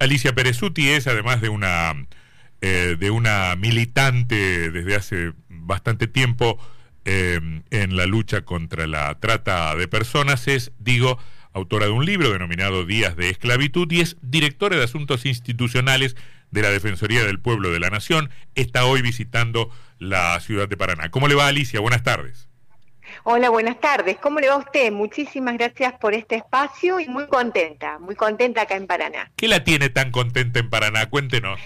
Alicia Perezuti es, además de una, eh, de una militante desde hace bastante tiempo eh, en la lucha contra la trata de personas, es, digo, autora de un libro denominado Días de Esclavitud y es directora de Asuntos Institucionales de la Defensoría del Pueblo de la Nación. Está hoy visitando la ciudad de Paraná. ¿Cómo le va Alicia? Buenas tardes. Hola, buenas tardes. ¿Cómo le va a usted? Muchísimas gracias por este espacio y muy contenta, muy contenta acá en Paraná. ¿Qué la tiene tan contenta en Paraná? Cuéntenos.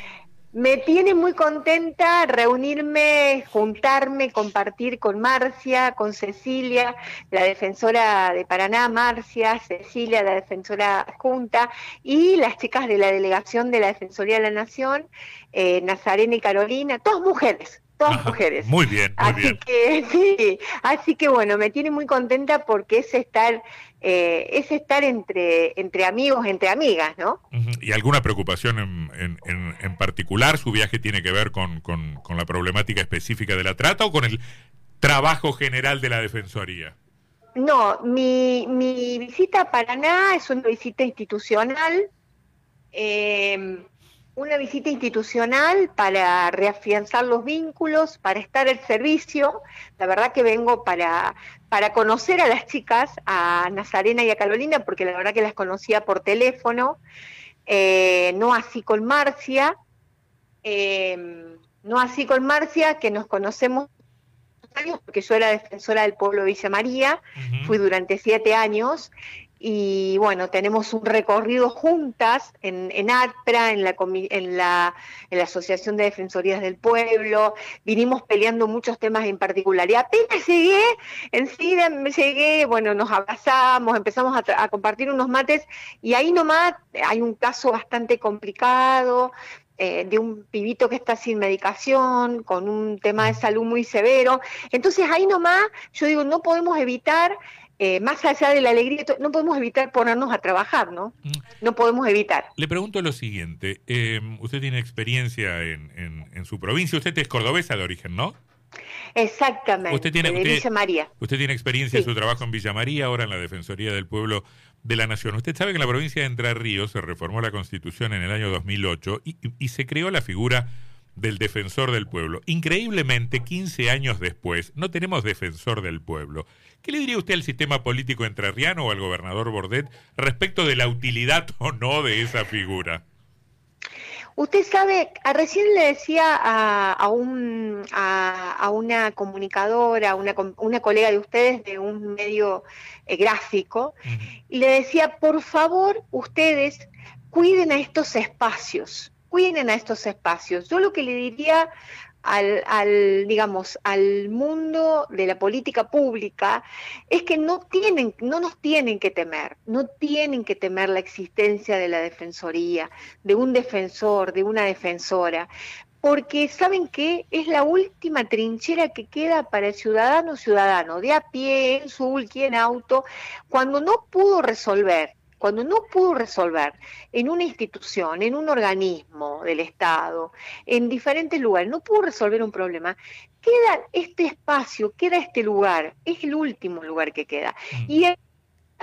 Me tiene muy contenta reunirme, juntarme, compartir con Marcia, con Cecilia, la defensora de Paraná, Marcia, Cecilia, la defensora junta, y las chicas de la delegación de la Defensoría de la Nación, eh, Nazarena y Carolina, todas mujeres, todas mujeres. Muy bien, muy así Que, sí, así que bueno, me tiene muy contenta porque es estar, eh, es estar entre, entre amigos, entre amigas, ¿no? ¿Y alguna preocupación en, en, en, particular? ¿Su viaje tiene que ver con, con, con la problemática específica de la trata o con el trabajo general de la Defensoría? No, mi, mi visita a Paraná es una visita institucional. Eh, una visita institucional para reafianzar los vínculos, para estar al servicio. La verdad que vengo para, para conocer a las chicas, a Nazarena y a Carolina, porque la verdad que las conocía por teléfono, eh, no así con Marcia, eh, no así con Marcia, que nos conocemos años, porque yo era defensora del pueblo de Villa María, fui durante siete años, y bueno, tenemos un recorrido juntas en, en ATPRA, en la, en, la, en la Asociación de Defensorías del Pueblo, vinimos peleando muchos temas en particular. Y apenas llegué, enseguida me llegué, bueno, nos abrazamos, empezamos a, a compartir unos mates y ahí nomás hay un caso bastante complicado, eh, de un pibito que está sin medicación, con un tema de salud muy severo. Entonces ahí nomás yo digo, no podemos evitar eh, más allá de la alegría, no podemos evitar ponernos a trabajar, ¿no? Mm. No podemos evitar. Le pregunto lo siguiente, eh, usted tiene experiencia en, en, su provincia, usted es cordobesa de origen, ¿no? Exactamente, usted tiene, de Villa María. Usted tiene experiencia en su trabajo en Villa María, ahora en la Defensoría del Pueblo de la Nación. Usted sabe que en la provincia de Entre Ríos se reformó la Constitución en el año 2008 y, y se creó la figura del defensor del pueblo. Increíblemente, 15 años después, no tenemos defensor del pueblo. ¿Qué le diría usted al sistema político entrerriano o al gobernador Bordet respecto de la utilidad o no de esa figura? Usted sabe, recién le decía a, un, a, una comunicadora, una, una colega de ustedes de un medio eh, gráfico, y le decía, por favor, ustedes cuiden a estos espacios cuiden a estos espacios. Yo lo que le diría al, al, digamos, al mundo de la política pública es que no tienen, no nos tienen que temer, no tienen que temer la existencia de la defensoría, de un defensor, de una defensora, porque saben que es la última trinchera que queda para el ciudadano ciudadano, de a pie, en sulky, en auto, cuando no pudo resolver cuando no pudo resolver en una institución, en un organismo del Estado, en diferentes lugares, no pudo resolver un problema, queda este espacio, queda este lugar, es el último lugar que queda. Mm. Y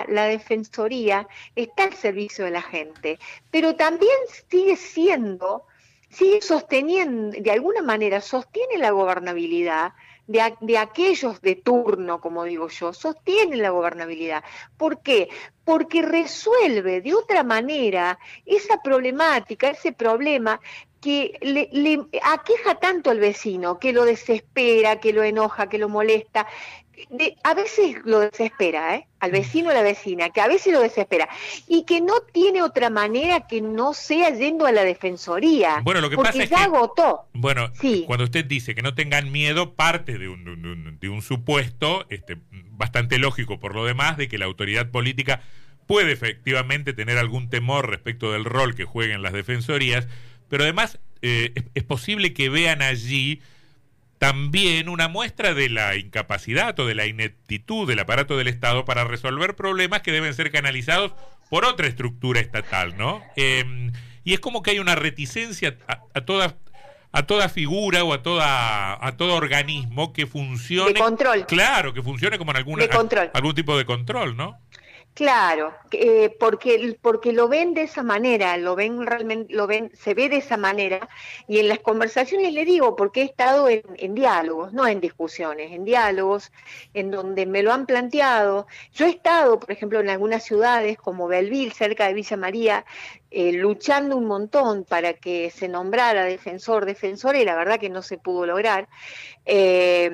la Defensoría está al servicio de la gente, pero también sigue siendo, sigue sosteniendo, de alguna manera sostiene la gobernabilidad de, aquellos de turno, como digo yo, sostienen la gobernabilidad. ¿Por qué? Porque resuelve de otra manera esa problemática, ese problema que le, le, aqueja tanto al vecino, que lo desespera, que lo enoja, que lo molesta, a veces lo desespera, ¿eh? al vecino o la vecina, que a veces lo desespera, y que no tiene otra manera que no sea yendo a la defensoría. Bueno, lo que porque pasa es ya agotó. Bueno, cuando usted dice que no tengan miedo, parte de un, de un, supuesto este, bastante lógico por lo demás, de que la autoridad política puede efectivamente tener algún temor respecto del rol que jueguen las defensorías, pero además eh, es posible que vean allí también una muestra de la incapacidad o de la ineptitud del aparato del Estado para resolver problemas que deben ser canalizados por otra estructura estatal, ¿no? Em, y es como que hay una reticencia a, toda a toda figura o a toda a todo organismo que funcione de control. Claro que funcione como en alguna algún tipo de control no Claro, eh, porque, porque lo ven de esa manera, lo ven realmente, lo ven, se ve de esa manera, y en las conversaciones le digo, porque he estado en, diálogos, no en discusiones, en diálogos, en donde me lo han planteado. Yo he estado, por ejemplo, en algunas ciudades como Belville, cerca de Villa María, eh, luchando un montón para que se nombrara defensor, defensora, y la verdad que no se pudo lograr, eh,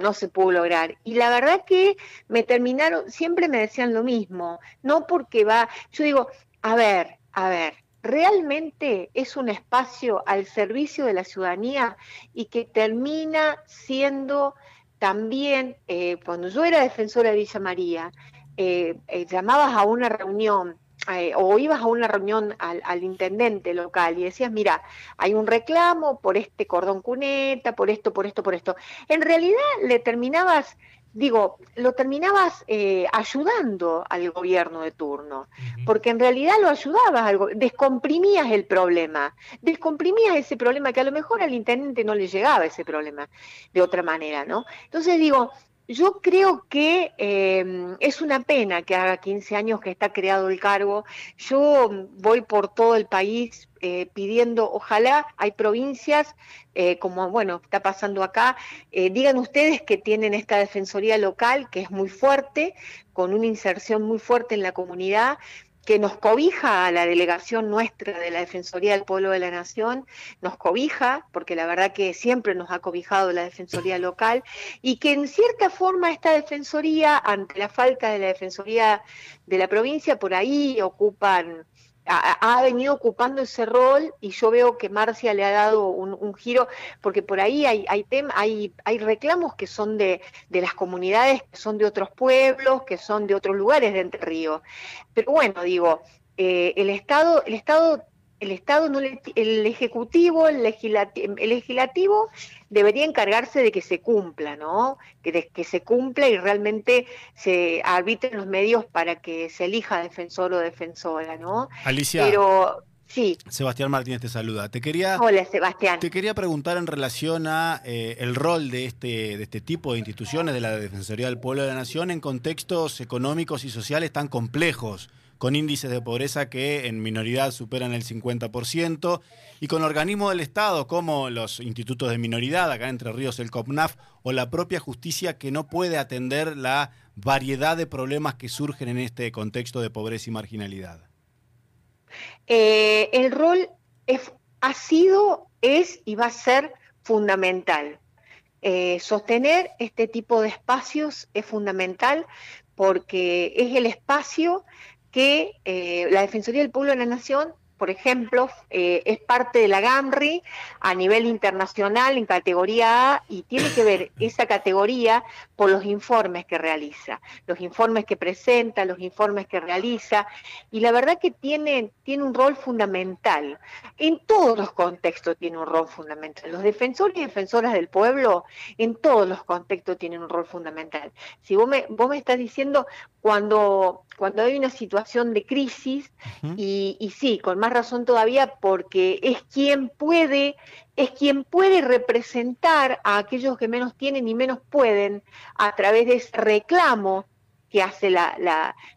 no se pudo lograr. Y la verdad que me terminaron, siempre me decían lo mismo, no porque va, yo digo, a ver, a ver, realmente es un espacio al servicio de la ciudadanía y que termina siendo también, eh, cuando yo era defensora de Villa María, llamabas a una reunión eh, o ibas a una reunión al, intendente local y decías, mira, hay un reclamo por este cordón cuneta, por esto, por esto, por esto. En realidad le terminabas, digo, lo terminabas eh, ayudando al gobierno de turno, porque en realidad lo ayudabas, algo, descomprimías el problema, descomprimías ese problema que a lo mejor al intendente no le llegaba ese problema de otra manera, ¿no? Entonces digo, yo creo que em, es una pena que haga 15 años que está creado el cargo. Yo voy por todo el país eh, pidiendo, ojalá hay provincias, eh, como bueno, está pasando acá, eh, digan ustedes que tienen esta defensoría local que es muy fuerte, con una inserción muy fuerte en la comunidad, que nos cobija a la delegación nuestra de la Defensoría del Pueblo de la Nación, nos cobija, porque la verdad que siempre nos ha cobijado la Defensoría local, y que en cierta forma esta Defensoría, ante la falta de la Defensoría de la provincia, por ahí ocupan ha, venido ocupando ese rol y yo veo que Marcia le ha dado un, giro, porque por ahí hay, hay, hay, hay reclamos que son de, de, las comunidades, que son de otros pueblos, que son de otros lugares de Entre Ríos. Pero bueno, digo, eh, el Estado, el Estado el Estado, no el Ejecutivo, el legislativo, el legislativo debería encargarse de que se cumpla, ¿no? Que, que se cumpla y realmente se arbitren los medios para que se elija defensor o defensora, ¿no? Alicia. Pero Sí. Sebastián Martínez te saluda. Te quería, Hola, Sebastián. Te quería preguntar en relación a eh, el rol de este, de este tipo de instituciones de la Defensoría del Pueblo de la Nación en contextos económicos y sociales tan complejos con índices de pobreza que en minoridad superan el 50%, y con organismos del Estado como los institutos de minoridad, acá Entre Ríos el COPNAF, o la propia justicia que no puede atender la variedad de problemas que surgen en este contexto de pobreza y marginalidad. Eh, el rol ha sido, es y va a ser fundamental. Eh, sostener este tipo de espacios es fundamental porque es el espacio que eh, la Defensoría del Pueblo de la Nación por ejemplo, eh, es parte de la GAMRI a nivel internacional en categoría A y tiene que ver esa categoría por los informes que realiza, los informes que presenta, los informes que realiza, y la verdad que tiene, tiene un rol fundamental. En todos los contextos tiene un rol fundamental. Los defensores y defensoras del pueblo en todos los contextos tienen un rol fundamental. Si vos me, vos me estás diciendo cuando, cuando hay una situación de crisis, y, y sí, con más razón todavía porque es quien puede, es quien puede representar a aquellos que menos tienen y menos pueden a través de ese reclamo que hace la,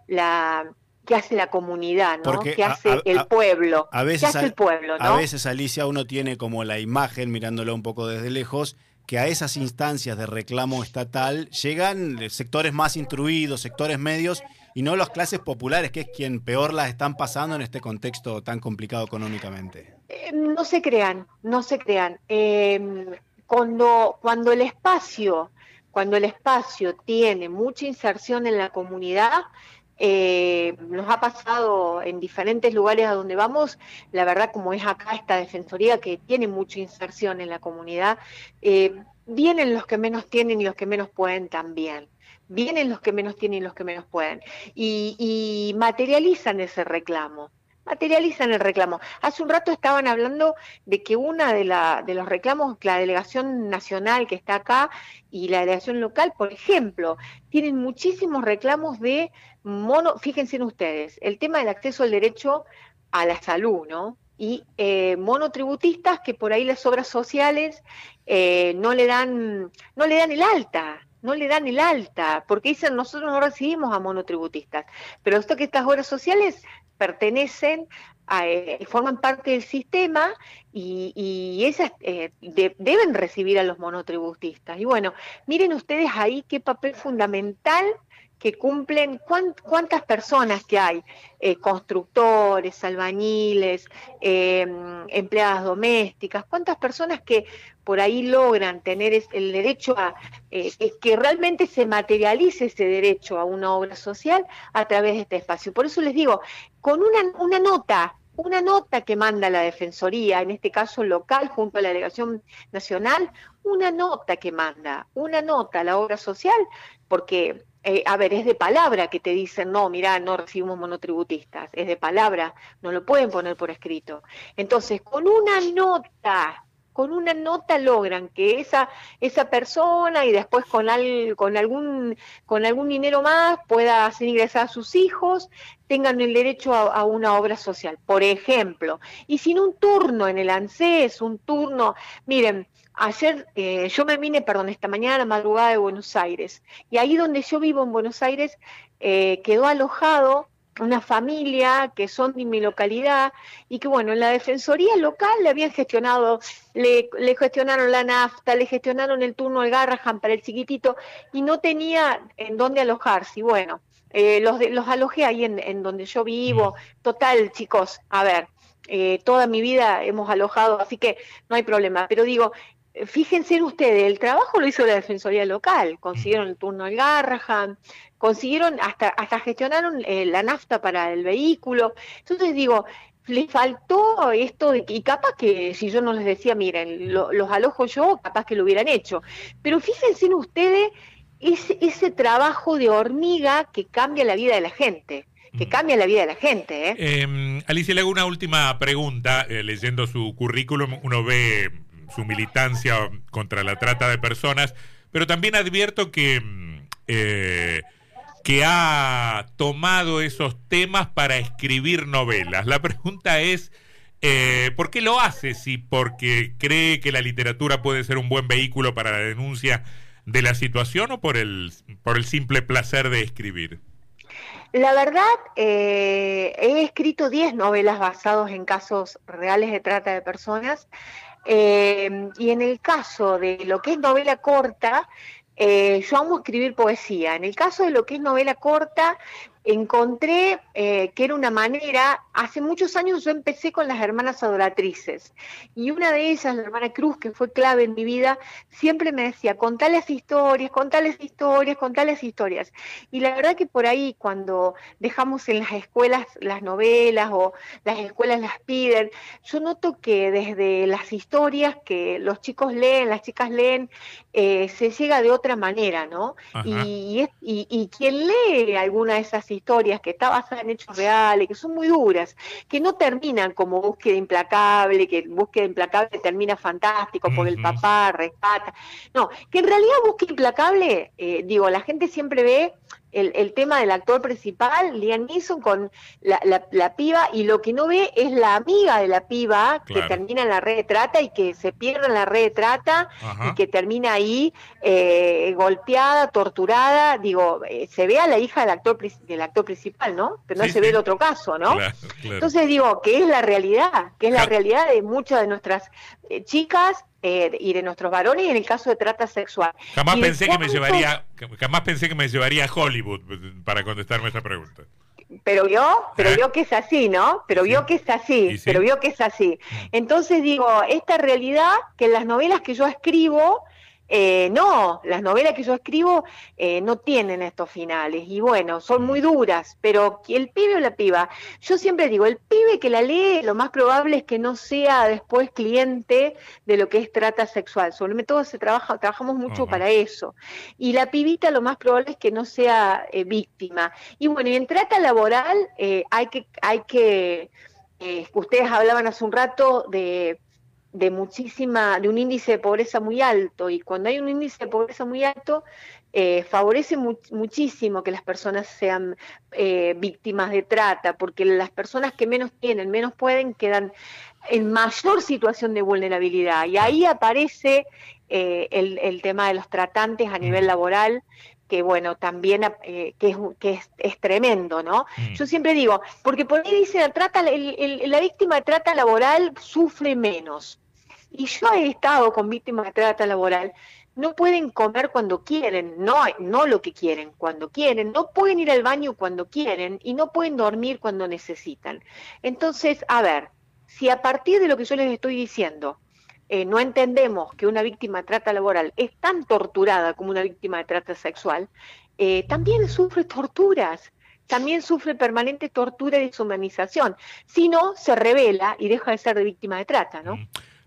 la, que hace la comunidad, ¿no? que hace el pueblo. A veces, el pueblo, a veces, Alicia, uno tiene como la imagen, mirándolo un poco desde lejos, que a esas instancias de reclamo estatal llegan sectores más instruidos, sectores medios, y no las clases populares, que es quien peor las están pasando en este contexto tan complicado económicamente. Eh, no se crean, no se crean. Em, cuando, cuando el espacio, cuando el espacio tiene mucha inserción en la comunidad, eh, nos ha pasado en diferentes lugares a donde vamos, la verdad como es acá esta defensoría que tiene mucha inserción en la comunidad, eh, vienen los que menos tienen y los que menos pueden también. Vienen los que menos tienen y los que menos pueden, y, materializan ese reclamo materializan el reclamo. Hace un rato estaban hablando de que una de, la, de los reclamos, la delegación nacional que está acá y la delegación local, por ejemplo, tienen muchísimos reclamos de mono, fíjense en ustedes, el tema del acceso al derecho a la salud, ¿no? Y eh, monotributistas que por ahí las obras sociales eh, no le dan, no le dan el alta, no le dan el alta, porque dicen nosotros no recibimos a monotributistas, pero esto que estas obras sociales pertenecen eh, forman parte del sistema y, esas eh, deben recibir a los monotributistas. Y bueno, miren ustedes ahí qué papel fundamental que cumplen, cuántas personas que hay, eh, constructores, albañiles, em, empleadas domésticas, cuántas personas que por ahí logran tener el derecho a, eh, que realmente se materialice ese derecho a una obra social a través de este espacio. Por eso les digo, con una, una nota una nota que manda la Defensoría, en este caso local, junto a la Delegación Nacional, una nota que manda, una nota a la obra social, porque eh, a ver, es de palabra que te dicen, no, mira, no recibimos monotributistas, es de palabra, no lo pueden poner por escrito. Entonces, con una nota, con una nota logran que esa, esa persona y después con, con, algún, con algún dinero más pueda hacer ingresar a sus hijos, tengan el derecho a, una obra social, por ejemplo. Y sin un turno en el ANSES, un turno, miren, Ayer eh, yo me vine, perdón, esta mañana a madrugada de Buenos Aires y ahí donde yo vivo en Buenos Aires eh, quedó alojado una familia que son de mi localidad y que bueno, en la defensoría local le habían gestionado, le, gestionaron la nafta, le gestionaron el turno al Garrahan para el chiquitito y no tenía en dónde alojarse. Y bueno, eh, los, los alojé ahí en, en, donde yo vivo. Mm. Total, chicos, a ver, toda mi vida hemos alojado, así que no hay problema. Pero digo, fíjense ustedes, el trabajo lo hizo la Defensoría Local, consiguieron el turno al Garrahan, consiguieron, hasta, hasta gestionaron eh, la nafta para el vehículo. Entonces digo, les faltó esto de y capaz que si yo no les decía, miren, los alojo yo, capaz que lo hubieran hecho. Pero fíjense en ustedes ese, ese trabajo de hormiga que cambia la vida de la gente que cambia la vida de la gente. ¿eh? Em, Alicia, le hago una última pregunta. Eh, leyendo su currículum, uno ve su militancia contra la trata de personas, pero también advierto que, mm, eh, que ha tomado esos temas para escribir novelas. La pregunta es, eh, ¿por qué lo hace? Si porque cree que la literatura puede ser un buen vehículo para la denuncia de la situación o por el, por el simple placer de escribir. La verdad, eh, he escrito 10 novelas basadas en casos reales de trata de personas eh, y en el caso de lo que es novela corta, eh, yo amo escribir poesía. En el caso de lo que es novela corta, encontré eh, que era una manera, hace muchos años yo empecé con las hermanas adoratrices y una de ellas, la hermana Cruz, que fue clave en mi vida, siempre me decía, contales historias, contales historias, contales historias. Y la verdad que por ahí cuando dejamos en las escuelas las novelas o las escuelas las piden, yo noto que desde las historias que los chicos leen, las chicas leen, eh, se llega de otra manera, ¿no? Y, y, y, quien lee alguna de esas historias que está basada en hechos reales, que son muy duras, que no terminan como búsqueda implacable, que búsqueda implacable termina fantástico porque el papá rescata. No, que en realidad búsqueda implacable, eh, digo, la gente siempre ve el, tema del actor principal, Liam Neeson, con la, la, piba, y lo que no ve es la amiga de la piba que termina en la red de trata y que se pierde en la red de trata y que termina ahí eh, golpeada, torturada. Digo, eh, se ve a la hija del actor, del actor principal, ¿no? Pero no se ve el otro caso, ¿no? Entonces digo, que es la realidad, que es la realidad de muchas de nuestras eh, chicas eh, y de nuestros varones en el caso de trata sexual. Jamás pensé que me llevaría, jamás pensé que me llevaría a Hollywood para contestarme esa pregunta. Pero vio, pero ¿Eh? vio que es así, ¿no? Pero vio que es así, pero vio que es así. Mm. Entonces digo, esta realidad que en las novelas que yo escribo, eh, no, las novelas que yo escribo eh, no tienen estos finales. Y bueno, son muy duras, pero el pibe o la piba, yo siempre digo, el pibe que la lee, lo más probable es que no sea después cliente de lo que es trata sexual, sobre todo se trabaja, trabajamos mucho para eso, y la pibita lo más probable es que no sea eh, víctima. Y bueno, y en trata laboral hay que, hay que ustedes hablaban hace un rato de de muchísima, de un índice de pobreza muy alto, y cuando hay un índice de pobreza muy alto, eh, favorece muchísimo que las personas sean eh, víctimas de trata, porque las personas que menos tienen, menos pueden, quedan en mayor situación de vulnerabilidad. Y ahí aparece eh, el, tema de los tratantes a nivel laboral, que bueno, también eh, que, es, que es, tremendo, ¿no? Yo siempre digo, porque por ahí dice, trata, la víctima de trata laboral sufre menos. Y yo he estado con víctimas de trata laboral no pueden comer cuando quieren, no, no lo que quieren, cuando quieren, no pueden ir al baño cuando quieren y no pueden dormir cuando necesitan. Entonces, a ver, si a partir de lo que yo les estoy diciendo, eh, no entendemos que una víctima de trata laboral es tan torturada como una víctima de trata sexual, eh, también sufre torturas, también sufre permanente tortura y deshumanización. Si no, se revela y deja de ser de víctima de trata, ¿no?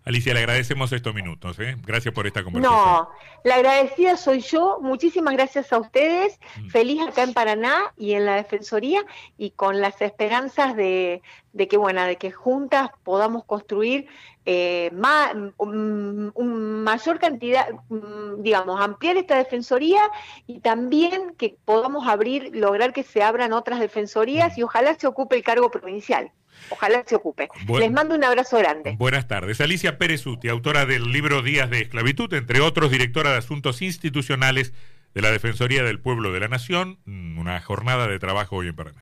Mm. Alicia, le agradecemos estos minutos. ¿eh? Gracias por esta conversación. No, la agradecida soy yo. Muchísimas gracias a ustedes. Mm. Feliz acá en Paraná y en la Defensoría y con las esperanzas de, que, bueno, de que juntas podamos construir eh, más, un, mayor cantidad, mm, digamos, ampliar esta Defensoría y también que podamos abrir, lograr que se abran otras Defensorías mm. y ojalá se ocupe el cargo provincial. Ojalá se ocupe. Les mando un abrazo grande. Buenas tardes. Alicia Pérez Uti, autora del libro Días de Esclavitud, entre otros, directora de Asuntos Institucionales de la Defensoría del Pueblo de la Nación. Una jornada de trabajo hoy en Paraná.